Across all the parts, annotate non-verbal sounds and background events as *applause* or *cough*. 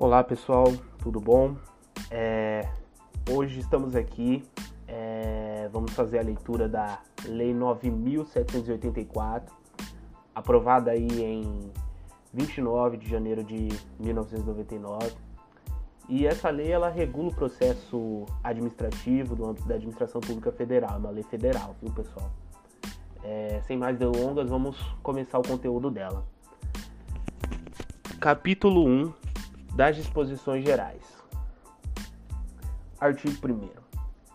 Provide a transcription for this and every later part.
Olá pessoal, tudo bom? É, hoje estamos aqui, é, vamos fazer a leitura da Lei 9.784, aprovada aí em 29 de janeiro de 1999. E essa lei ela regula o processo administrativo do âmbito da administração pública federal, é uma lei federal, viu pessoal? É, sem mais delongas, vamos começar o conteúdo dela. Capítulo 1 das disposições gerais. Artigo 1.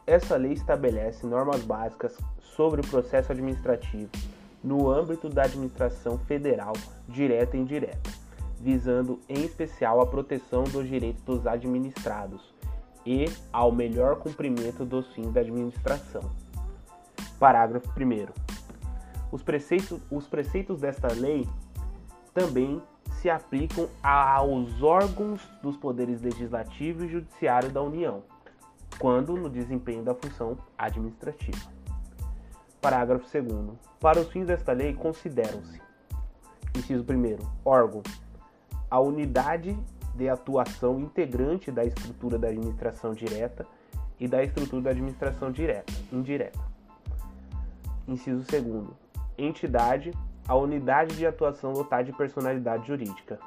Essa lei estabelece normas básicas sobre o processo administrativo no âmbito da administração federal direta e indireta, visando em especial a proteção dos direitos dos administrados e ao melhor cumprimento dos fins da administração. Parágrafo 1. Os preceitos, os preceitos desta lei também se aplicam aos órgãos dos poderes legislativo e judiciário da União, quando no desempenho da função administrativa. Parágrafo 2. Para os fins desta lei, consideram-se: inciso 1. órgão, a unidade de atuação integrante da estrutura da administração direta e da estrutura da administração direta, indireta. Inciso 2. Entidade a unidade de atuação dotada de personalidade jurídica.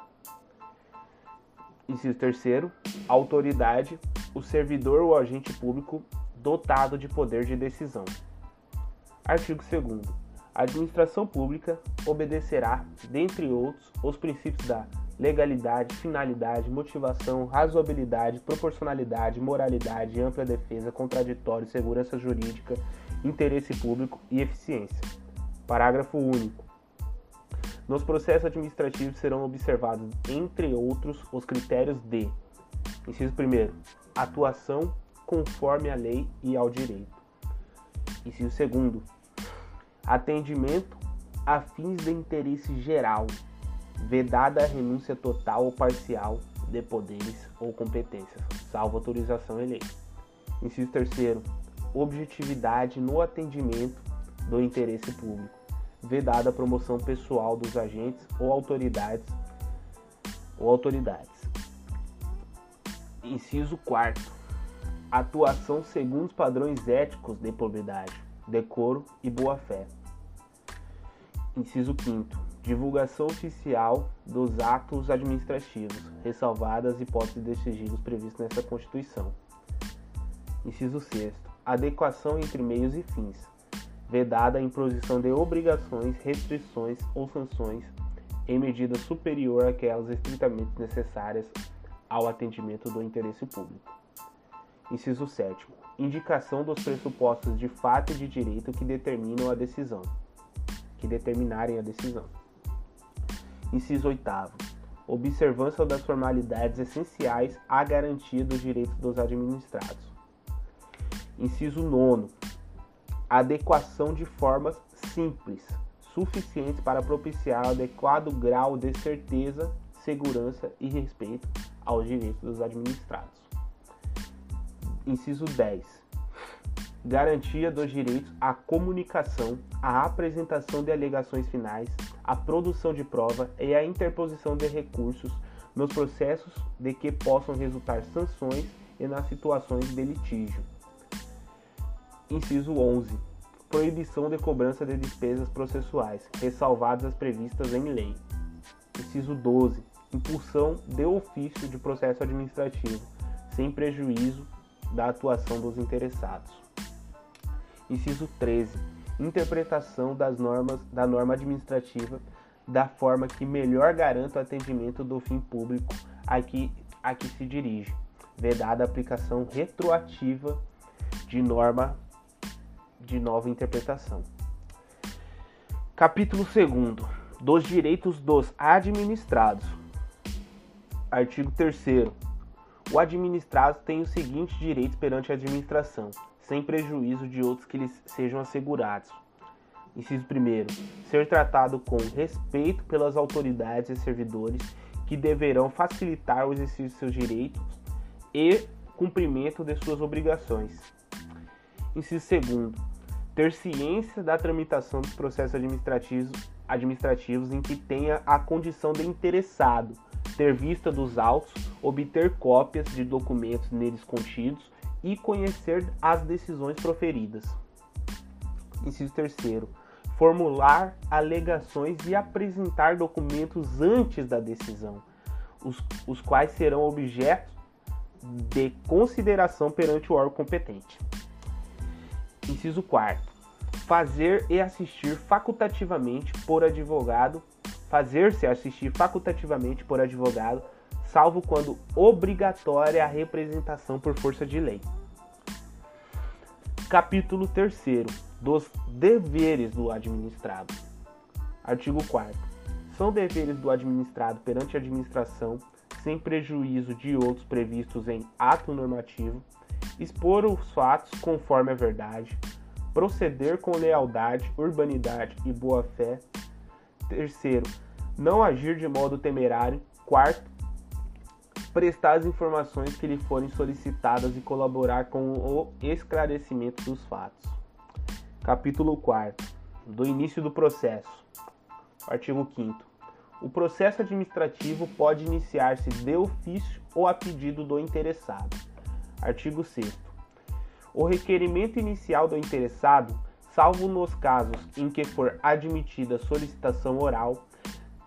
Inciso terceiro, autoridade, o servidor ou agente público dotado de poder de decisão. Artigo 2 A administração pública obedecerá, dentre outros, os princípios da legalidade, finalidade, motivação, razoabilidade, proporcionalidade, moralidade, ampla defesa, contraditório, segurança jurídica, interesse público e eficiência. Parágrafo único. Nos processos administrativos serão observados, entre outros, os critérios de: inciso 1, atuação conforme à lei e ao direito. Inciso 2, atendimento a fins de interesse geral, vedada a renúncia total ou parcial de poderes ou competências, salvo autorização em lei. Inciso 3, objetividade no atendimento do interesse público vedada a promoção pessoal dos agentes ou autoridades ou autoridades. Inciso 4. Atuação segundo os padrões éticos de probidade, decoro e boa-fé. Inciso 5. Divulgação oficial dos atos administrativos, ressalvadas as hipóteses de sigilo previstas nesta Constituição. Inciso 6. Adequação entre meios e fins, vedada a imposição de obrigações, restrições ou sanções em medida superior àquelas estritamente necessárias ao atendimento do interesse público. Inciso 7. Indicação dos pressupostos de fato e de direito que determinam a decisão, que determinarem a decisão. Inciso 8. Observância das formalidades essenciais à garantia dos direitos dos administrados. Inciso 9 adequação de formas simples, suficientes para propiciar adequado grau de certeza, segurança e respeito aos direitos dos administrados. Inciso 10. Garantia dos direitos à comunicação, à apresentação de alegações finais, à produção de prova e à interposição de recursos nos processos de que possam resultar sanções e nas situações de litígio Inciso 11. Proibição de cobrança de despesas processuais, ressalvadas as previstas em lei. Inciso 12. Impulsão de ofício de processo administrativo, sem prejuízo da atuação dos interessados. Inciso 13. Interpretação das normas da norma administrativa da forma que melhor garanta o atendimento do fim público a que, a que se dirige, vedada a aplicação retroativa de norma de nova interpretação. Capítulo 2 dos direitos dos administrados. Artigo 3 O administrado tem os seguintes direitos perante a administração, sem prejuízo de outros que lhes sejam assegurados. Inciso 1 ser tratado com respeito pelas autoridades e servidores que deverão facilitar o exercício de seus direitos e cumprimento de suas obrigações. Inciso 2 ter ciência da tramitação dos processos administrativos, administrativos em que tenha a condição de interessado, ter vista dos autos, obter cópias de documentos neles contidos e conhecer as decisões proferidas. Inciso terceiro, formular alegações e apresentar documentos antes da decisão, os, os quais serão objeto de consideração perante o órgão competente. Inciso 4. Fazer e assistir facultativamente por advogado, fazer-se assistir facultativamente por advogado, salvo quando obrigatória a representação por força de lei. Capítulo 3 dos deveres do administrado. Artigo 4 São deveres do administrado perante a administração, sem prejuízo de outros previstos em ato normativo, expor os fatos conforme a verdade, proceder com lealdade, urbanidade e boa-fé. Terceiro, não agir de modo temerário. Quarto, prestar as informações que lhe forem solicitadas e colaborar com o esclarecimento dos fatos. Capítulo 4 do início do processo. Artigo 5 O processo administrativo pode iniciar-se de ofício ou a pedido do interessado. Artigo 6 O requerimento inicial do interessado, salvo nos casos em que for admitida solicitação oral,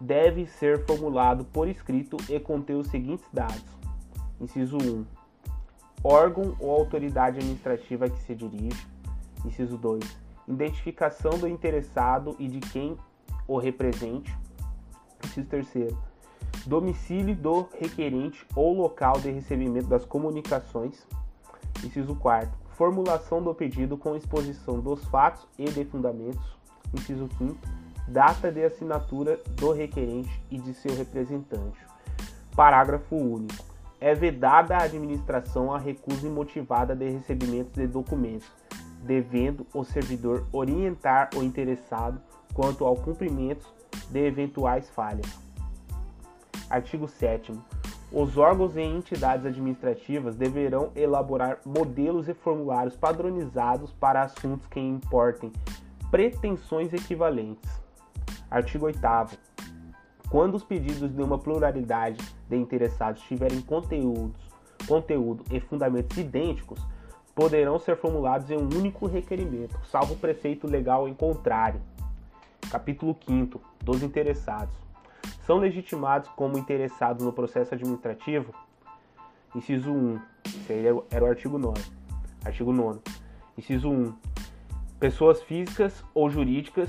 deve ser formulado por escrito e conter os seguintes dados: Inciso 1. Órgão ou autoridade administrativa que se dirige. Inciso 2 identificação do interessado e de quem o represente. Inciso terceiro, domicílio do requerente ou local de recebimento das comunicações. Inciso quarto, formulação do pedido com exposição dos fatos e de fundamentos. Inciso quinto, data de assinatura do requerente e de seu representante. Parágrafo único. É vedada a administração a recusa imotivada de recebimento de documentos, devendo o servidor orientar o interessado quanto ao cumprimento de eventuais falhas. Artigo 7 os órgãos e entidades administrativas deverão elaborar modelos e formulários padronizados para assuntos que importem pretensões equivalentes. Artigo 8 Quando os pedidos de uma pluralidade de interessados tiverem conteúdos, conteúdo e fundamentos idênticos, poderão ser formulados em um único requerimento, salvo o preceito legal em contrário. Capítulo 5 dos interessados. São legitimados como interessados no processo administrativo? Inciso 1. Esse aí era o artigo 9. Artigo 9. Inciso 1. Pessoas físicas ou jurídicas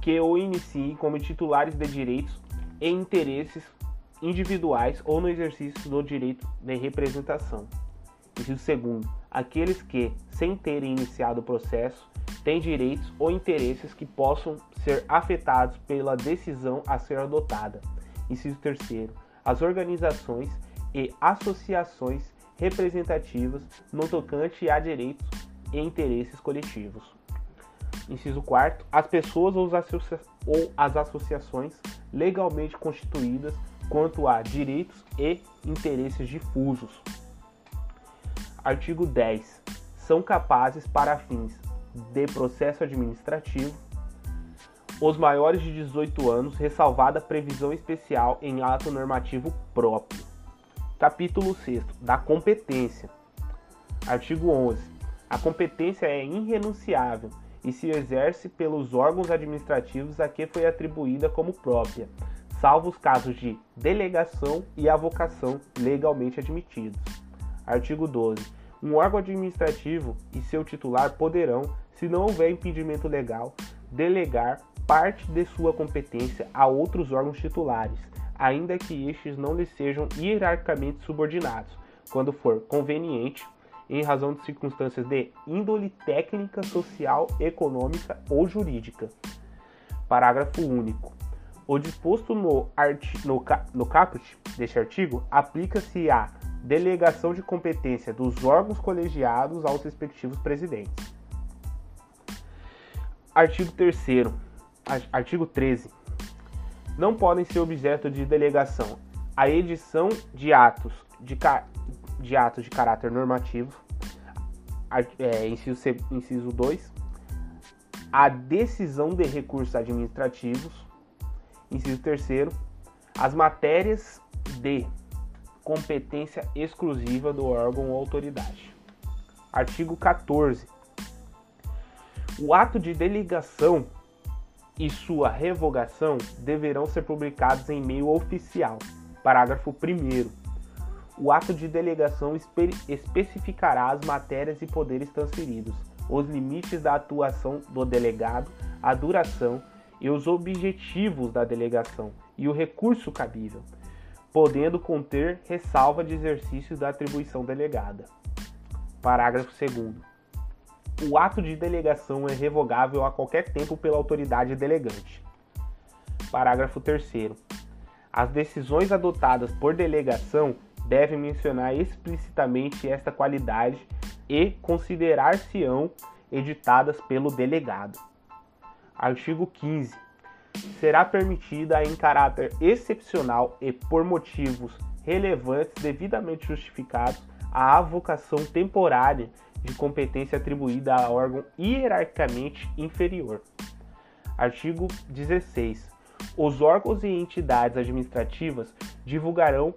que o iniciem como titulares de direitos e interesses individuais ou no exercício do direito de representação. Inciso 2. Aqueles que, sem terem iniciado o processo, têm direitos ou interesses que possam ser afetados pela decisão a ser adotada. Inciso 3. As organizações e associações representativas no tocante a direitos e interesses coletivos. Inciso 4. As pessoas ou, ou as associações legalmente constituídas quanto a direitos e interesses difusos. Artigo 10. São capazes para fins de processo administrativo os maiores de 18 anos, ressalvada previsão especial em ato normativo próprio. Capítulo 6 da competência. Artigo 11. A competência é irrenunciável e se exerce pelos órgãos administrativos a que foi atribuída como própria, salvo os casos de delegação e avocação legalmente admitidos. Artigo 12 um órgão administrativo e seu titular poderão, se não houver impedimento legal, delegar parte de sua competência a outros órgãos titulares, ainda que estes não lhes sejam hierarquicamente subordinados, quando for conveniente, em razão de circunstâncias de índole técnica, social, econômica ou jurídica. Parágrafo único. O disposto no, no, no caput deste artigo aplica-se a delegação de competência dos órgãos colegiados aos respectivos presidentes. Artigo 3 Artigo 13. Não podem ser objeto de delegação a edição de atos de, de atos de caráter normativo, é, inciso, inciso 2, a decisão de recursos administrativos, inciso 3 as matérias D. Competência exclusiva do órgão ou autoridade. Artigo 14. O ato de delegação e sua revogação deverão ser publicados em meio oficial. Parágrafo 1. O ato de delegação espe especificará as matérias e poderes transferidos, os limites da atuação do delegado, a duração e os objetivos da delegação e o recurso cabível, podendo conter ressalva de exercício da atribuição delegada. Parágrafo 2. O ato de delegação é revogável a qualquer tempo pela autoridade delegante. Parágrafo 3. As decisões adotadas por delegação devem mencionar explicitamente esta qualidade e considerar-se-ão editadas pelo delegado. Artigo 15. Será permitida em caráter excepcional e por motivos relevantes devidamente justificados a avocação temporária de competência atribuída a órgão hierarquicamente inferior. Artigo 16. Os órgãos e entidades administrativas divulgarão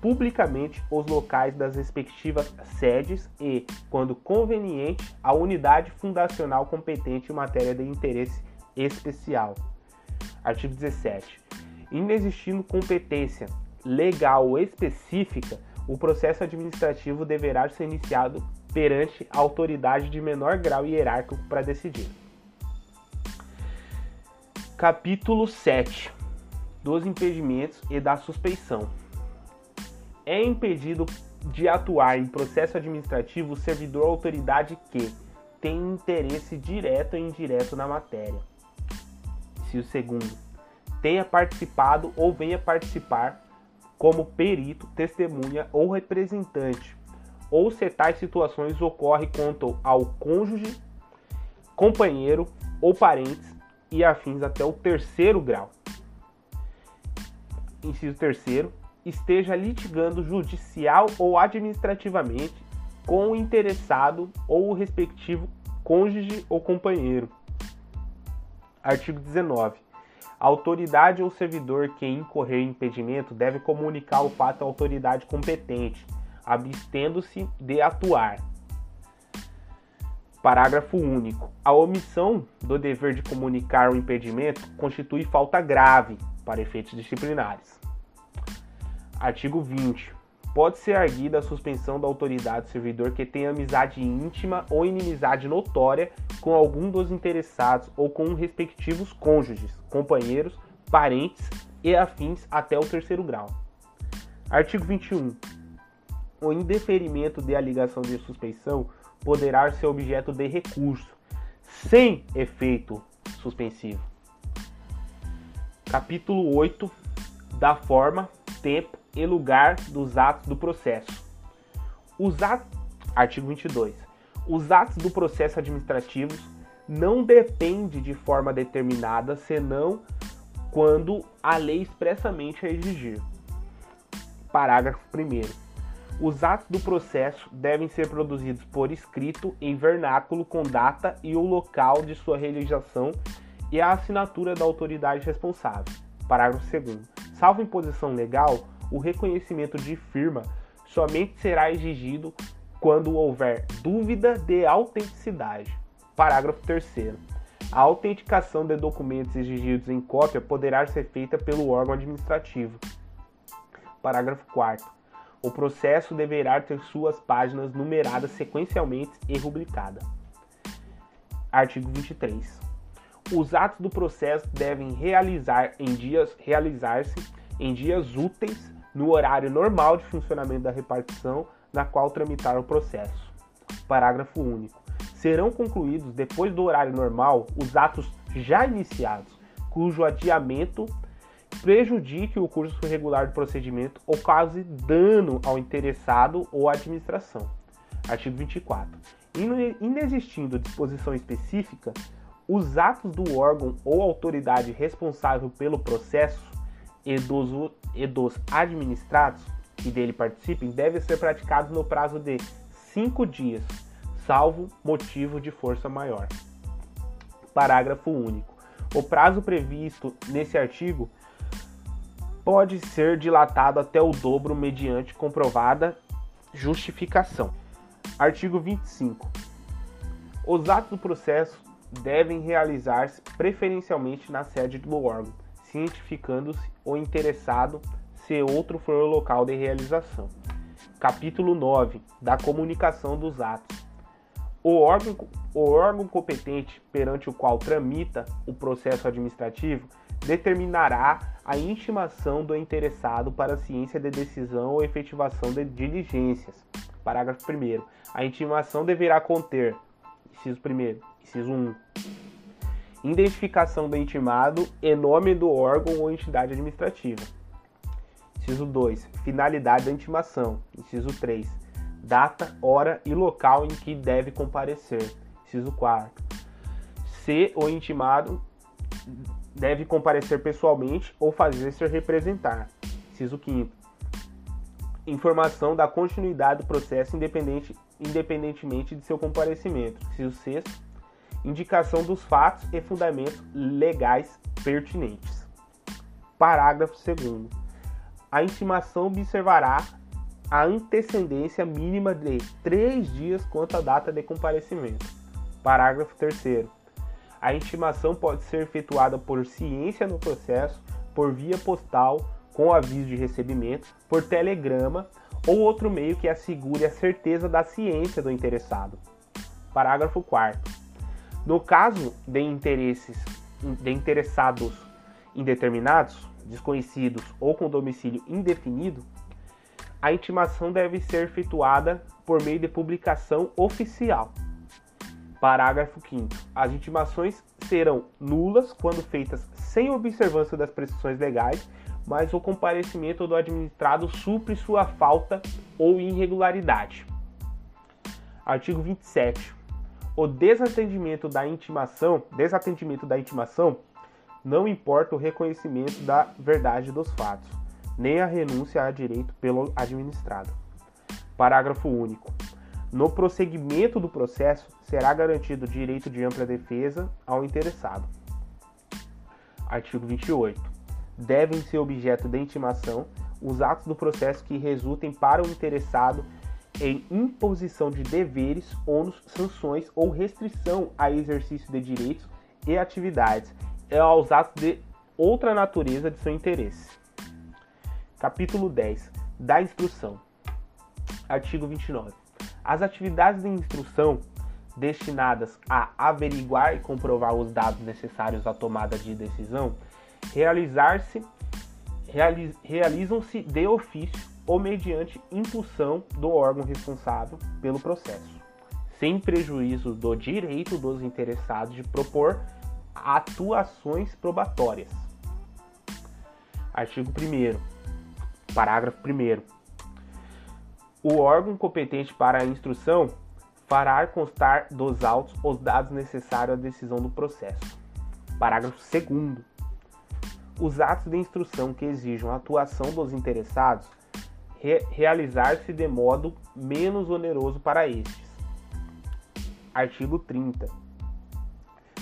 publicamente os locais das respectivas sedes e, quando conveniente, a unidade fundacional competente em matéria de interesse especial. Artigo 17. Inexistindo competência legal específica, o processo administrativo deverá ser iniciado perante a autoridade de menor grau hierárquico para decidir. Capítulo 7 dos impedimentos e da suspeição é impedido de atuar em processo administrativo o servidor autoridade que tem interesse direto ou indireto na matéria. Se o segundo tenha participado ou venha participar como perito, testemunha ou representante, ou se tais situações ocorrem quanto ao cônjuge, companheiro ou parentes e afins até o terceiro grau. Inciso terceiro, esteja litigando judicial ou administrativamente com o interessado ou o respectivo cônjuge ou companheiro. Artigo 19. A autoridade ou servidor que incorrer em impedimento deve comunicar o fato à autoridade competente, abstendo-se de atuar. Parágrafo único. A omissão do dever de comunicar o impedimento constitui falta grave para efeitos disciplinares. Artigo 20. Pode ser arguida a suspensão da autoridade do servidor que tenha amizade íntima ou inimizade notória com algum dos interessados ou com respectivos cônjuges, companheiros, parentes e afins até o terceiro grau. Artigo 21. O indeferimento de alegação de suspeição poderá ser objeto de recurso, sem efeito suspensivo. Capítulo 8 da forma, tempo e lugar dos atos do processo. Os atos, artigo 22. Os atos do processo administrativo não dependem de forma determinada, senão quando a lei expressamente a exigir. Parágrafo 1 os atos do processo devem ser produzidos por escrito em vernáculo com data e o local de sua realização e a assinatura da autoridade responsável. Parágrafo 2. Salvo imposição legal, o reconhecimento de firma somente será exigido quando houver dúvida de autenticidade. Parágrafo 3. A autenticação de documentos exigidos em cópia poderá ser feita pelo órgão administrativo. Parágrafo 4. O processo deverá ter suas páginas numeradas sequencialmente e rubricadas. Artigo 23. Os atos do processo devem realizar em dias realizar-se em dias úteis no horário normal de funcionamento da repartição na qual tramitar o processo. Parágrafo único. Serão concluídos depois do horário normal os atos já iniciados, cujo adiamento prejudique o curso regular do procedimento ou cause dano ao interessado ou à administração. Artigo 24. Inexistindo disposição específica, os atos do órgão ou autoridade responsável pelo processo e dos, e dos administrados que dele participem devem ser praticados no prazo de cinco dias, salvo motivo de força maior. Parágrafo único. O prazo previsto nesse artigo pode ser dilatado até o dobro mediante comprovada justificação. Artigo 25. Os atos do processo devem realizar-se preferencialmente na sede do órgão, cientificando-se o interessado se outro for o local de realização. Capítulo 9 da comunicação dos atos. O órgão, o órgão competente perante o qual tramita o processo administrativo determinará a intimação do interessado para a ciência de decisão ou efetivação de diligências. Parágrafo 1. A intimação deverá conter, inciso 1, inciso 1, identificação do intimado e nome do órgão ou entidade administrativa. Inciso 2. Finalidade da intimação. Inciso 3. Data, hora e local em que deve comparecer. Inciso 4. Se o intimado deve comparecer pessoalmente ou fazer-se representar. Inciso 5. Informação da continuidade do processo independente, independentemente de seu comparecimento. Inciso 6. Indicação dos fatos e fundamentos legais pertinentes. Parágrafo 2. A intimação observará a antecedência mínima de três dias quanto à data de comparecimento. Parágrafo 3 a intimação pode ser efetuada por ciência no processo, por via postal, com aviso de recebimento, por telegrama ou outro meio que assegure a certeza da ciência do interessado. Parágrafo 4. No caso de interesses de interessados indeterminados, desconhecidos ou com domicílio indefinido, a intimação deve ser efetuada por meio de publicação oficial Parágrafo 5. As intimações serão nulas quando feitas sem observância das prescrições legais, mas o comparecimento do administrado supre sua falta ou irregularidade. Artigo 27. O desatendimento da intimação, desatendimento da intimação não importa o reconhecimento da verdade dos fatos, nem a renúncia a direito pelo administrado. Parágrafo único. No prosseguimento do processo, será garantido o direito de ampla defesa ao interessado. Artigo 28. Devem ser objeto de intimação os atos do processo que resultem para o interessado em imposição de deveres, ônus, sanções ou restrição a exercício de direitos e atividades e aos atos de outra natureza de seu interesse. Capítulo 10 da Instrução. Artigo 29. As atividades de instrução destinadas a averiguar e comprovar os dados necessários à tomada de decisão realizar-se realiz, realizam-se de ofício ou mediante impulsão do órgão responsável pelo processo, sem prejuízo do direito dos interessados de propor atuações probatórias. Artigo 1 Parágrafo 1 o órgão competente para a instrução fará constar dos autos os dados necessários à decisão do processo. Parágrafo 2. Os atos de instrução que exijam a atuação dos interessados re realizar-se de modo menos oneroso para estes. Artigo 30.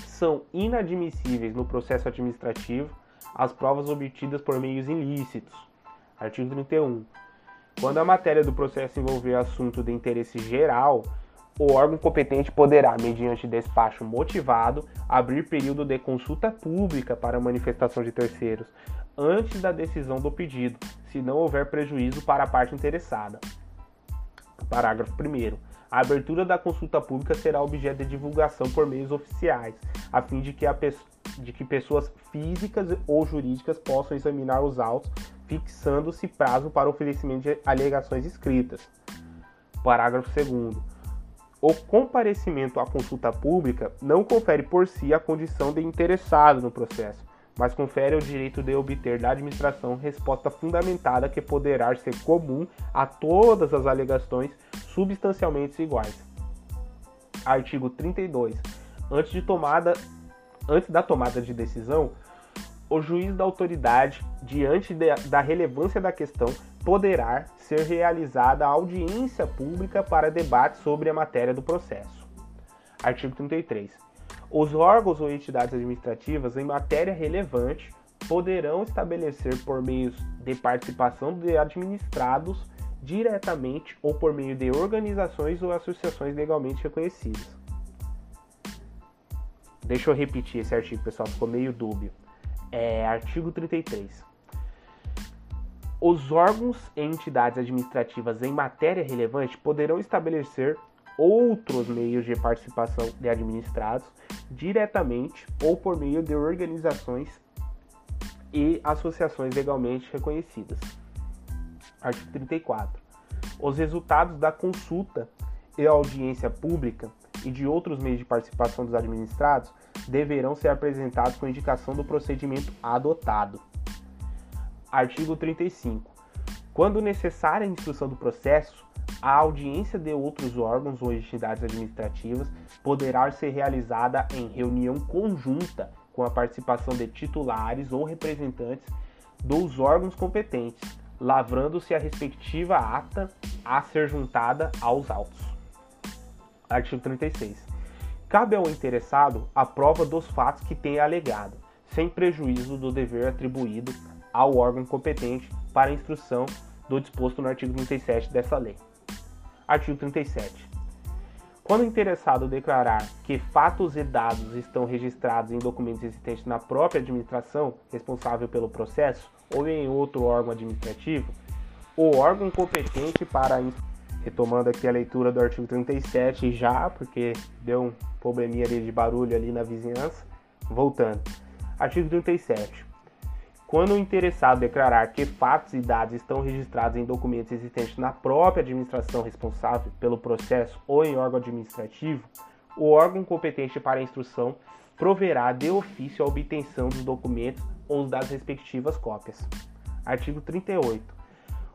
São inadmissíveis no processo administrativo as provas obtidas por meios ilícitos. Artigo 31 quando a matéria do processo envolver assunto de interesse geral, o órgão competente poderá, mediante despacho motivado, abrir período de consulta pública para manifestação de terceiros, antes da decisão do pedido, se não houver prejuízo para a parte interessada. Parágrafo 1. A abertura da consulta pública será objeto de divulgação por meios oficiais, a fim de que, a de que pessoas físicas ou jurídicas possam examinar os autos fixando-se prazo para oferecimento de alegações escritas. Parágrafo 2. O comparecimento à consulta pública não confere por si a condição de interessado no processo, mas confere o direito de obter da administração resposta fundamentada que poderá ser comum a todas as alegações substancialmente iguais. Artigo 32. Antes, de tomada, antes da tomada de decisão, o juiz da autoridade, diante de, da relevância da questão, poderá ser realizada audiência pública para debate sobre a matéria do processo. Artigo 33. Os órgãos ou entidades administrativas em matéria relevante poderão estabelecer por meio de participação de administrados diretamente ou por meio de organizações ou associações legalmente reconhecidas. Deixa eu repetir esse artigo, pessoal, ficou meio dúbio. É, artigo 33. Os órgãos e entidades administrativas em matéria relevante poderão estabelecer outros meios de participação de administrados diretamente ou por meio de organizações e associações legalmente reconhecidas. Artigo 34. Os resultados da consulta e audiência pública e de outros meios de participação dos administrados deverão ser apresentados com indicação do procedimento adotado. Artigo 35. Quando necessária a instrução do processo, a audiência de outros órgãos ou entidades administrativas poderá ser realizada em reunião conjunta com a participação de titulares ou representantes dos órgãos competentes, lavrando-se a respectiva ata a ser juntada aos autos. Artigo 36. Cabe ao interessado a prova dos fatos que tenha alegado, sem prejuízo do dever atribuído ao órgão competente para instrução do disposto no artigo 37 dessa lei. Artigo 37. Quando o interessado declarar que fatos e dados estão registrados em documentos existentes na própria administração responsável pelo processo ou em outro órgão administrativo, o órgão competente para retomando aqui a leitura do artigo 37 já, porque deu um probleminha de barulho ali na vizinhança. Voltando. Artigo 37. Quando o interessado declarar que fatos e dados estão registrados em documentos existentes na própria administração responsável pelo processo ou em órgão administrativo, o órgão competente para a instrução proverá de ofício a obtenção dos documentos ou das respectivas cópias. Artigo 38.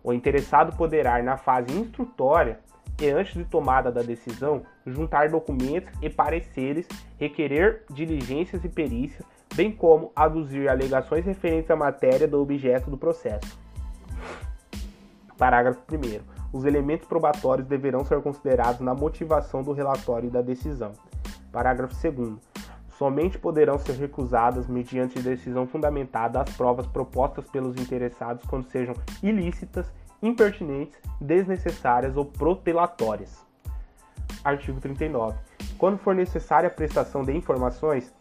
O interessado poderá, na fase instrutória e antes de tomada da decisão, juntar documentos e pareceres, requerer diligências e perícias bem como aduzir alegações referentes à matéria do objeto do processo. Parágrafo 1. Os elementos probatórios deverão ser considerados na motivação do relatório e da decisão. Parágrafo 2. Somente poderão ser recusadas, mediante decisão fundamentada, as provas propostas pelos interessados quando sejam ilícitas, impertinentes, desnecessárias ou protelatórias. Artigo 39. Quando for necessária a prestação de informações,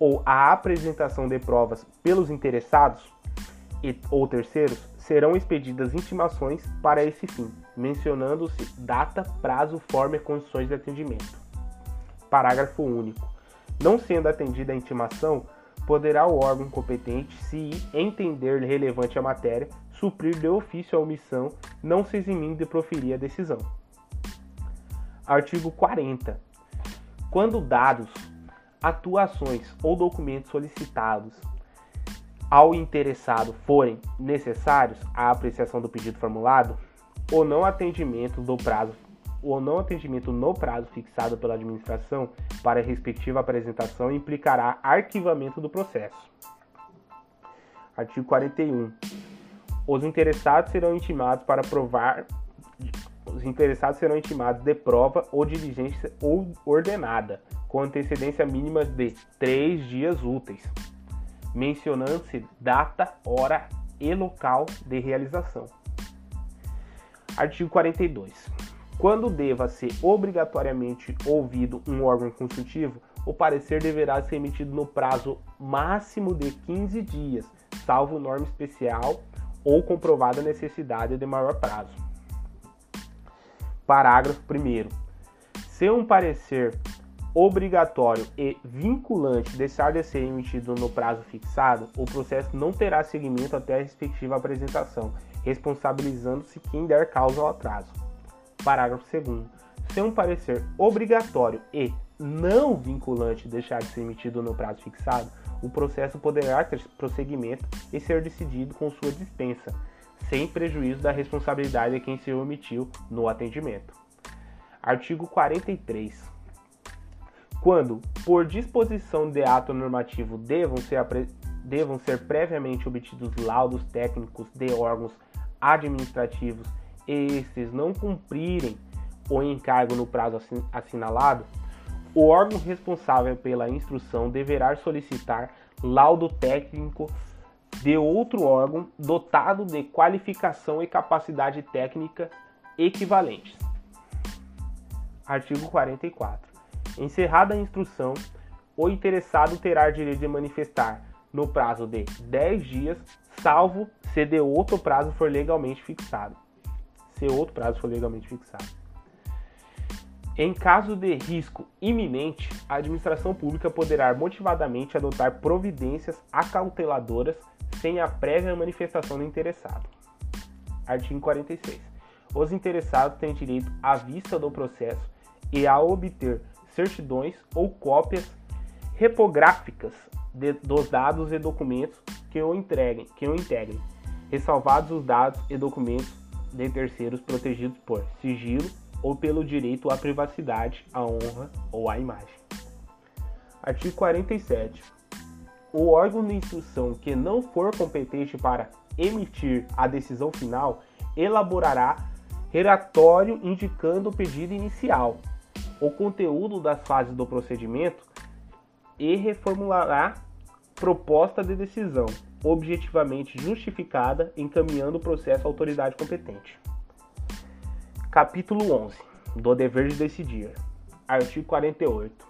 ou a apresentação de provas pelos interessados e, ou terceiros, serão expedidas intimações para esse fim, mencionando-se data, prazo, forma e condições de atendimento. Parágrafo único. Não sendo atendida a intimação, poderá o órgão competente, se entender relevante a matéria, suprir de ofício a omissão, não se eximindo de proferir a decisão. Artigo 40. Quando dados atuações ou documentos solicitados ao interessado forem necessários à apreciação do pedido formulado, o não atendimento do prazo o não atendimento no prazo fixado pela administração para a respectiva apresentação implicará arquivamento do processo. Artigo 41. Os interessados serão intimados para provar os interessados serão intimados de prova ou diligência ou ordenada com antecedência mínima de três dias úteis, mencionando-se data, hora e local de realização. Artigo 42. Quando deva ser obrigatoriamente ouvido um órgão consultivo, o parecer deverá ser emitido no prazo máximo de 15 dias, salvo norma especial ou comprovada necessidade de maior prazo. Parágrafo 1. Se um parecer obrigatório e vinculante deixar de ser emitido no prazo fixado, o processo não terá seguimento até a respectiva apresentação, responsabilizando-se quem der causa ao atraso. Parágrafo 2. Se um parecer obrigatório e não vinculante deixar de ser emitido no prazo fixado, o processo poderá ter prosseguimento e ser decidido com sua dispensa, sem prejuízo da responsabilidade de quem se omitiu no atendimento. Artigo 43 quando, por disposição de ato normativo, devam ser, devam ser previamente obtidos laudos técnicos de órgãos administrativos e estes não cumprirem o encargo no prazo assinalado, o órgão responsável pela instrução deverá solicitar laudo técnico de outro órgão dotado de qualificação e capacidade técnica equivalentes. Artigo 44. Encerrada a instrução, o interessado terá direito de manifestar no prazo de 10 dias, salvo se de outro prazo for legalmente fixado. Se outro prazo for legalmente fixado. Em caso de risco iminente, a administração pública poderá motivadamente adotar providências acauteladoras sem a prévia manifestação do interessado. Artigo 46. Os interessados têm direito à vista do processo e a obter certidões ou cópias repográficas de, dos dados e documentos que o entreguem, que o integrem, ressalvados os dados e documentos de terceiros protegidos por sigilo ou pelo direito à privacidade, à honra ou à imagem. Artigo 47. O órgão de instrução que não for competente para emitir a decisão final elaborará relatório indicando o pedido inicial, o conteúdo das fases do procedimento e reformulará proposta de decisão objetivamente justificada, encaminhando o processo à autoridade competente. Capítulo 11 do dever de decidir. Artigo 48.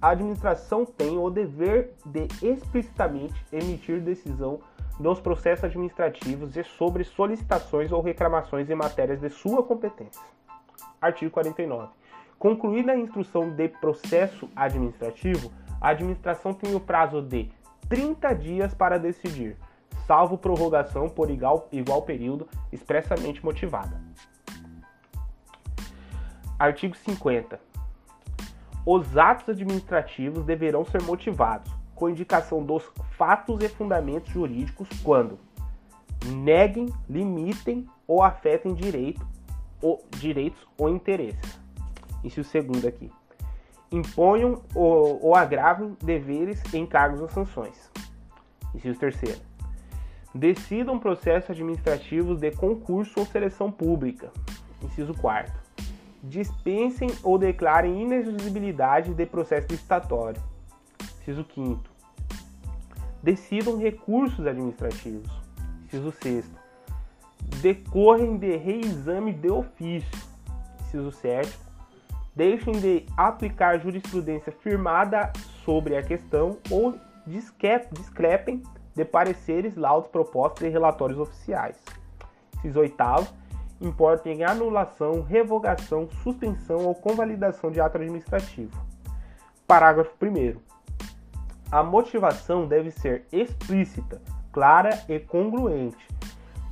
A administração tem o dever de explicitamente emitir decisão nos processos administrativos e sobre solicitações ou reclamações em matérias de sua competência. Artigo 49. Concluída a instrução de processo administrativo, a administração tem o prazo de 30 dias para decidir, salvo prorrogação por igual, igual período expressamente motivada. Artigo 50. Os atos administrativos deverão ser motivados, com indicação dos fatos e fundamentos jurídicos quando neguem, limitem ou afetem direito, ou, direitos ou interesses. Isso é o segundo aqui. Imponham ou, ou agravem deveres, encargos ou sanções. Isso é o terceiro. Decidam processos administrativos de concurso ou seleção pública. Inciso 4 dispensem ou declarem inexigibilidade de processo licitatório. Inciso 5 Decidam recursos administrativos. Inciso 6 Decorrem de reexame de ofício. Inciso 7 Deixem de aplicar jurisprudência firmada sobre a questão ou discrepem de pareceres, laudos, propostas e relatórios oficiais. Inciso 8 importa em anulação, revogação, suspensão ou convalidação de ato administrativo. Parágrafo 1. A motivação deve ser explícita, clara e congruente,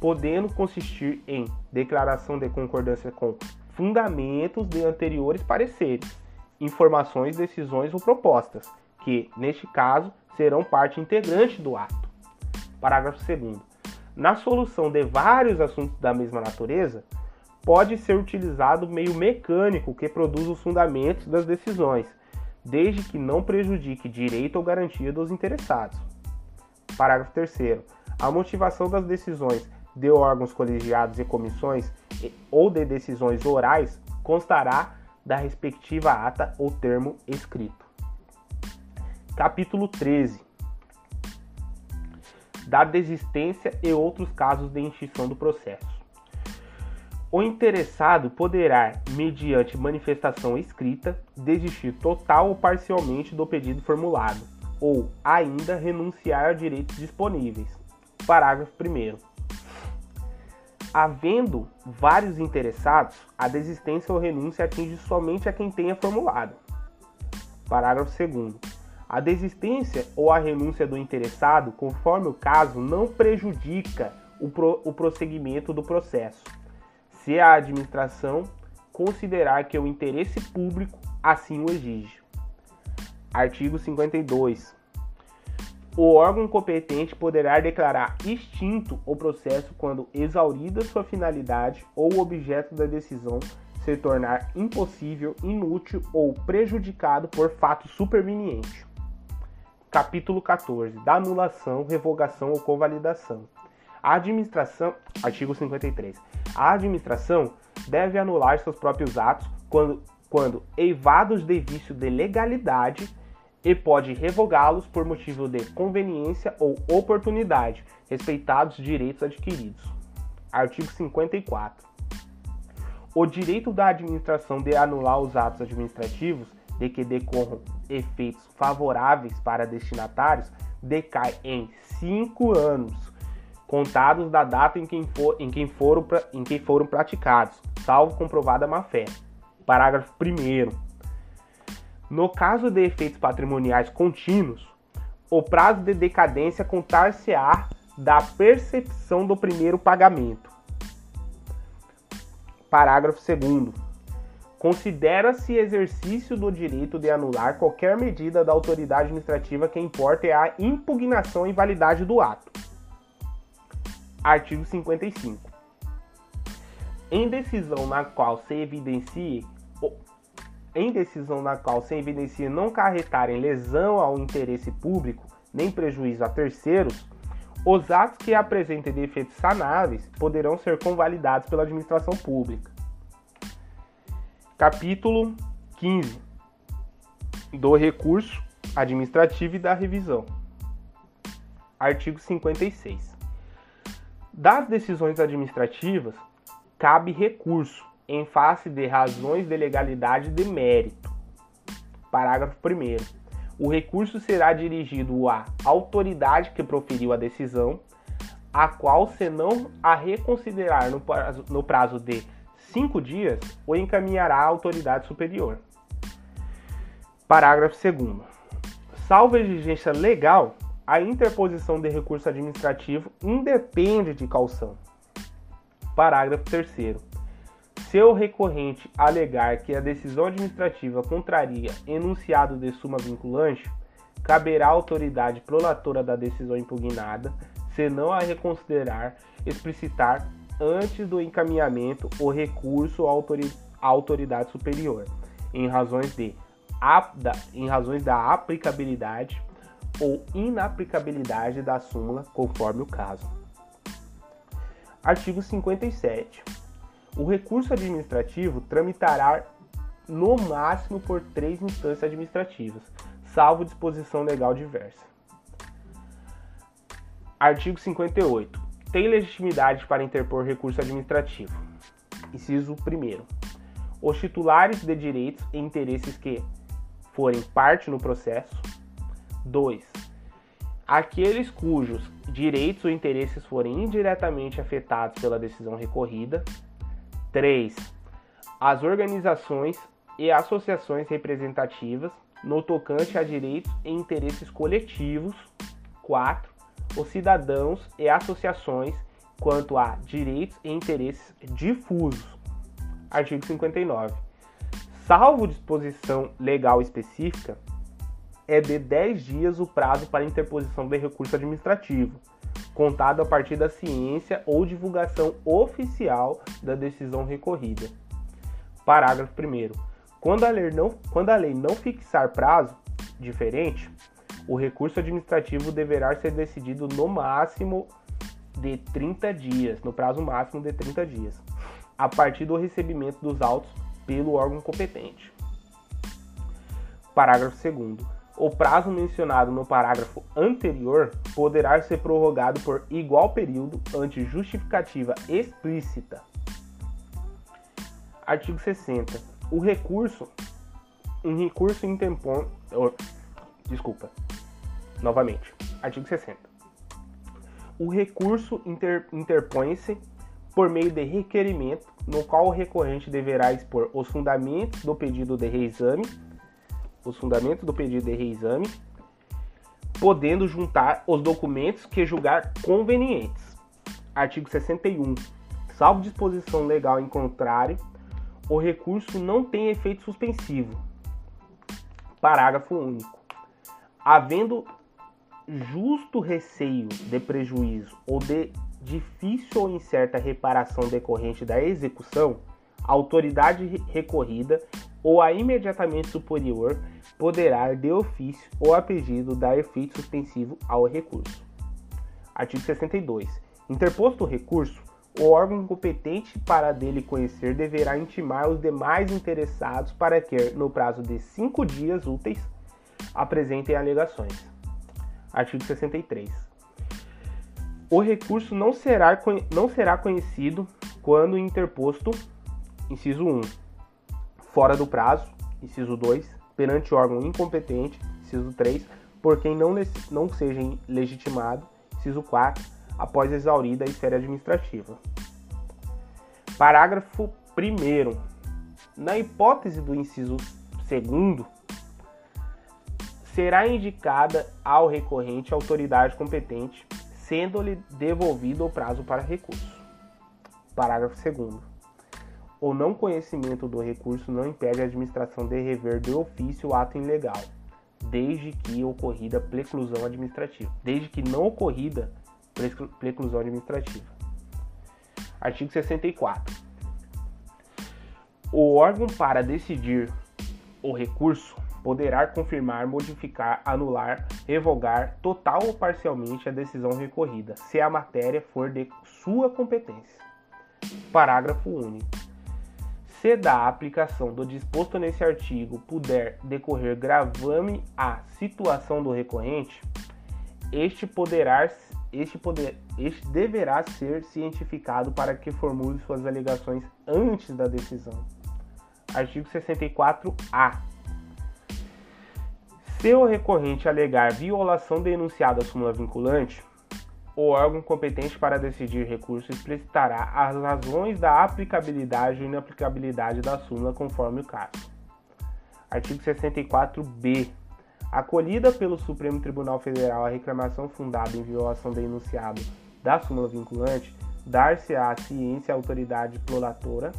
podendo consistir em declaração de concordância com fundamentos de anteriores pareceres, informações, decisões ou propostas, que, neste caso, serão parte integrante do ato. Parágrafo 2. Na solução de vários assuntos da mesma natureza, pode ser utilizado meio mecânico que produz os fundamentos das decisões, desde que não prejudique direito ou garantia dos interessados. Parágrafo 3. A motivação das decisões de órgãos colegiados e comissões ou de decisões orais constará da respectiva ata ou termo escrito. Capítulo 13 da desistência e outros casos de extinção do processo. O interessado poderá, mediante manifestação escrita, desistir total ou parcialmente do pedido formulado, ou ainda renunciar a direitos disponíveis. Parágrafo 1. Havendo vários interessados, a desistência ou renúncia atinge somente a quem tenha formulado. Parágrafo 2. A desistência ou a renúncia do interessado, conforme o caso, não prejudica o, pro, o prosseguimento do processo, se a administração considerar que o interesse público assim o exige. Artigo 52. O órgão competente poderá declarar extinto o processo quando exaurida sua finalidade ou o objeto da decisão se tornar impossível, inútil ou prejudicado por fato superveniente. Capítulo 14. Da anulação, revogação ou convalidação. A administração, artigo 53. A administração deve anular seus próprios atos quando, quando eivados de vício de legalidade e pode revogá-los por motivo de conveniência ou oportunidade, respeitados direitos adquiridos. Artigo 54. O direito da administração de anular os atos administrativos de que decorram efeitos favoráveis para destinatários decai em cinco anos, contados da data em que, for, em quem foram, em foram praticados, salvo comprovada má-fé. Parágrafo 1 no caso de efeitos patrimoniais contínuos, o prazo de decadência contar-se-á da percepção do primeiro pagamento. Parágrafo 2. Considera-se exercício do direito de anular qualquer medida da autoridade administrativa que importe a impugnação e validade do ato. Artigo 55. Em decisão na qual se evidencie em decisão na qual se evidencia não carretarem lesão ao interesse público nem prejuízo a terceiros, os atos que apresentem defeitos sanáveis poderão ser convalidados pela administração pública. Capítulo 15 do recurso administrativo e da revisão. Artigo 56. Das decisões administrativas, cabe recurso em face de razões de legalidade de mérito. Parágrafo 1. O recurso será dirigido à autoridade que proferiu a decisão, a qual, se não a reconsiderar no prazo, no prazo de cinco dias, o encaminhará à autoridade superior. Parágrafo 2. Salvo exigência legal, a interposição de recurso administrativo independe de calção. Parágrafo 3. Se o recorrente alegar que a decisão administrativa contraria enunciado de suma vinculante, caberá à autoridade prolatora da decisão impugnada, se não a reconsiderar, explicitar antes do encaminhamento o recurso à autoridade superior, em razões de em razões da aplicabilidade ou inaplicabilidade da súmula, conforme o caso. Artigo 57. O recurso administrativo tramitará no máximo por três instâncias administrativas, salvo disposição legal diversa. Artigo 58. Tem legitimidade para interpor recurso administrativo. Inciso 1. Os titulares de direitos e interesses que forem parte no processo. 2. Aqueles cujos direitos ou interesses forem indiretamente afetados pela decisão recorrida. 3. As organizações e associações representativas no tocante a direitos e interesses coletivos. 4. Os cidadãos e associações quanto a direitos e interesses difusos. Artigo 59. Salvo disposição legal específica, é de 10 dias o prazo para interposição de recurso administrativo contado a partir da ciência ou divulgação oficial da decisão recorrida. Parágrafo 1. Quando a lei não, quando a lei não fixar prazo diferente, o recurso administrativo deverá ser decidido no máximo de 30 dias, no prazo máximo de 30 dias, a partir do recebimento dos autos pelo órgão competente. Parágrafo 2 o prazo mencionado no parágrafo anterior poderá ser prorrogado por igual período ante justificativa explícita. Artigo 60. O recurso, um recurso intempon, oh, desculpa, novamente. Artigo 60. O recurso inter, interpõe-se por meio de requerimento, no qual o recorrente deverá expor os fundamentos do pedido de reexame os fundamentos do pedido de reexame, podendo juntar os documentos que julgar convenientes. Artigo 61. Salvo disposição legal em contrário, o recurso não tem efeito suspensivo. Parágrafo único. Havendo justo receio de prejuízo ou de difícil ou incerta reparação decorrente da execução, a autoridade recorrida ou a imediatamente superior poderá, de ofício ou a pedido, dar efeito suspensivo ao recurso. Artigo 62. Interposto o recurso, o órgão competente para dele conhecer deverá intimar os demais interessados para que, no prazo de cinco dias úteis, apresentem alegações. Artigo 63. O recurso não será, não será conhecido quando interposto, inciso 1, fora do prazo, inciso 2, perante órgão incompetente, inciso 3, por quem não, não seja legitimado, inciso 4, após exaurida a esfera administrativa. Parágrafo 1. Na hipótese do inciso 2, será indicada ao recorrente a autoridade competente, sendo-lhe devolvido o prazo para recurso. Parágrafo 2. O não conhecimento do recurso não impede a administração de rever de ofício o ato ilegal, desde que ocorrida preclusão administrativa. Desde que não ocorrida preclusão administrativa. Artigo 64. O órgão para decidir o recurso poderá confirmar, modificar, anular, revogar total ou parcialmente a decisão recorrida, se a matéria for de sua competência. Parágrafo único. Se da aplicação do disposto nesse artigo puder decorrer gravame à situação do recorrente, este poderá este, poder, este deverá ser cientificado para que formule suas alegações antes da decisão. Artigo 64-A. Se o recorrente alegar violação denunciada à súmula vinculante, o órgão competente para decidir recurso explicitará as razões da aplicabilidade ou inaplicabilidade da súmula conforme o caso. Artigo 64b. Acolhida pelo Supremo Tribunal Federal a reclamação fundada em violação do enunciado da súmula vinculante, dar-se-á ciência à autoridade prolatora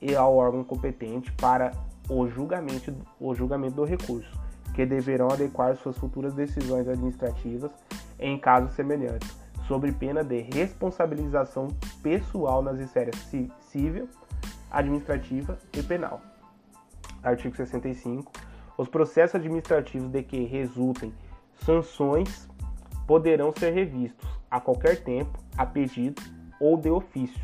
e ao órgão competente para o julgamento, o julgamento do recurso, que deverão adequar suas futuras decisões administrativas em casos semelhantes, sob pena de responsabilização pessoal nas esferas civil, administrativa e penal. Artigo 65 os processos administrativos de que resultem sanções poderão ser revistos a qualquer tempo, a pedido ou de ofício,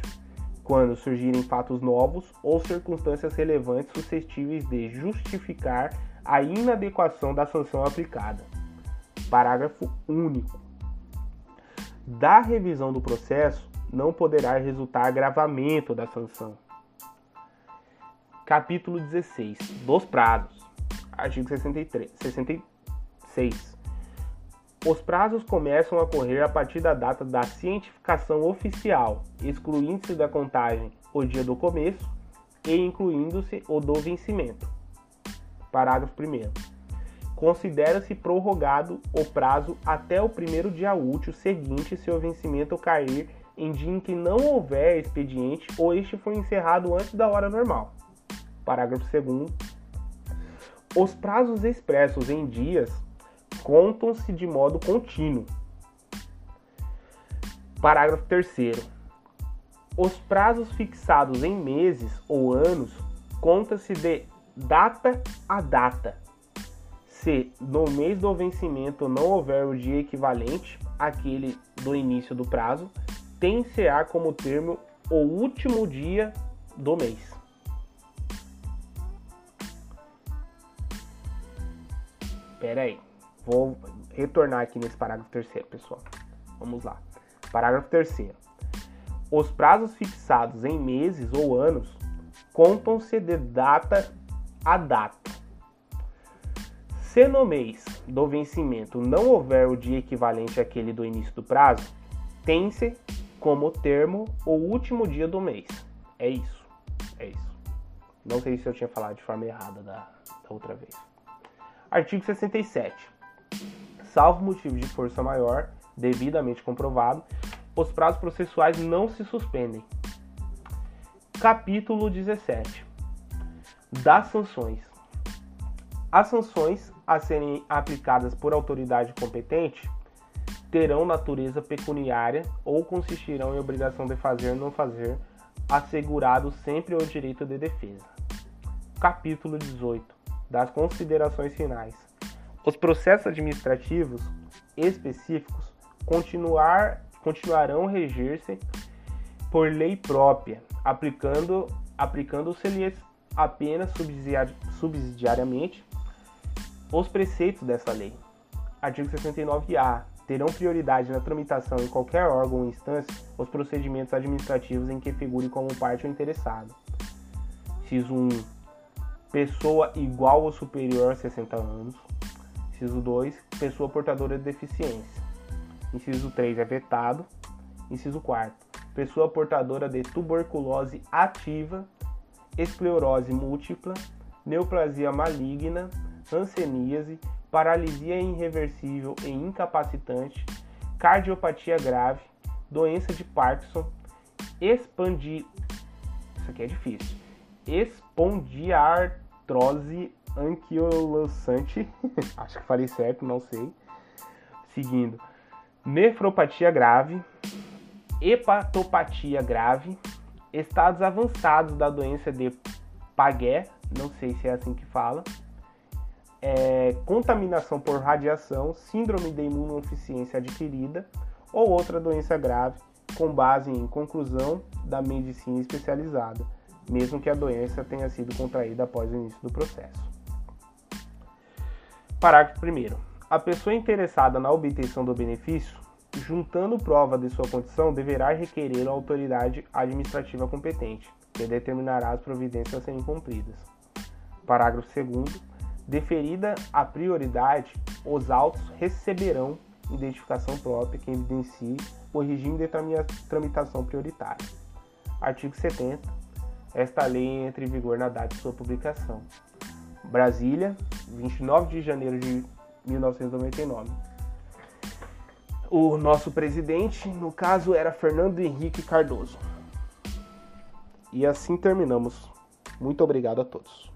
quando surgirem fatos novos ou circunstâncias relevantes suscetíveis de justificar a inadequação da sanção aplicada. Parágrafo único. Da revisão do processo não poderá resultar agravamento da sanção. Capítulo 16 dos prazos. Artigo 63, 66. Os prazos começam a correr a partir da data da cientificação oficial, excluindo-se da contagem o dia do começo e incluindo-se o do vencimento. Parágrafo 1. Considera-se prorrogado o prazo até o primeiro dia útil seguinte se o vencimento cair em dia em que não houver expediente ou este for encerrado antes da hora normal. Parágrafo 2. Os prazos expressos em dias contam-se de modo contínuo. Parágrafo 3. Os prazos fixados em meses ou anos conta-se de data a data. Se no mês do vencimento não houver o dia equivalente àquele do início do prazo, tem-se-á como termo o último dia do mês. Pera aí. Vou retornar aqui nesse parágrafo terceiro, pessoal. Vamos lá. Parágrafo terceiro. Os prazos fixados em meses ou anos contam-se de data a data. Se no mês do vencimento não houver o dia equivalente àquele do início do prazo, tem-se como termo o último dia do mês. É isso. É isso. Não sei se eu tinha falado de forma errada da, da outra vez. Artigo 67. Salvo motivo de força maior, devidamente comprovado, os prazos processuais não se suspendem. Capítulo 17. Das sanções. As sanções a serem aplicadas por autoridade competente terão natureza pecuniária ou consistirão em obrigação de fazer ou não fazer, assegurado sempre o direito de defesa. Capítulo 18 das considerações finais. Os processos administrativos específicos continuar, continuarão reger-se por lei própria, aplicando aplicando-se-lhes apenas subsidiariamente os preceitos dessa lei. Artigo 69-A. Terão prioridade na tramitação em qualquer órgão ou instância os procedimentos administrativos em que figure como parte ou interessado. Inciso 1. Pessoa igual ou superior a 60 anos. Inciso 2. Pessoa portadora de deficiência. Inciso 3 é vetado. Inciso 4. Pessoa portadora de tuberculose ativa, esclerose múltipla, neoplasia maligna, hanseníase, paralisia irreversível e incapacitante, cardiopatia grave, doença de Parkinson, expandi... Isso aqui é difícil. Espondiartrose anquilosante. *laughs* Acho que falei certo, não sei. Seguindo. Nefropatia grave, hepatopatia grave, estados avançados da doença de Paget, não sei se é assim que fala, é, contaminação por radiação, síndrome de imunodeficiência adquirida ou outra doença grave, com base em conclusão da medicina especializada, mesmo que a doença tenha sido contraída após o início do processo. Parágrafo 1. A pessoa interessada na obtenção do benefício, juntando prova de sua condição, deverá requerer a autoridade administrativa competente, que determinará as providências a serem cumpridas. Parágrafo 2 Deferida a prioridade, os autos receberão identificação própria que evidencie o regime de tramitação prioritária. Artigo 70. Esta lei entra em vigor na data de sua publicação. Brasília, 29 de janeiro de 1999. O nosso presidente, no caso, era Fernando Henrique Cardoso. E assim terminamos. Muito obrigado a todos.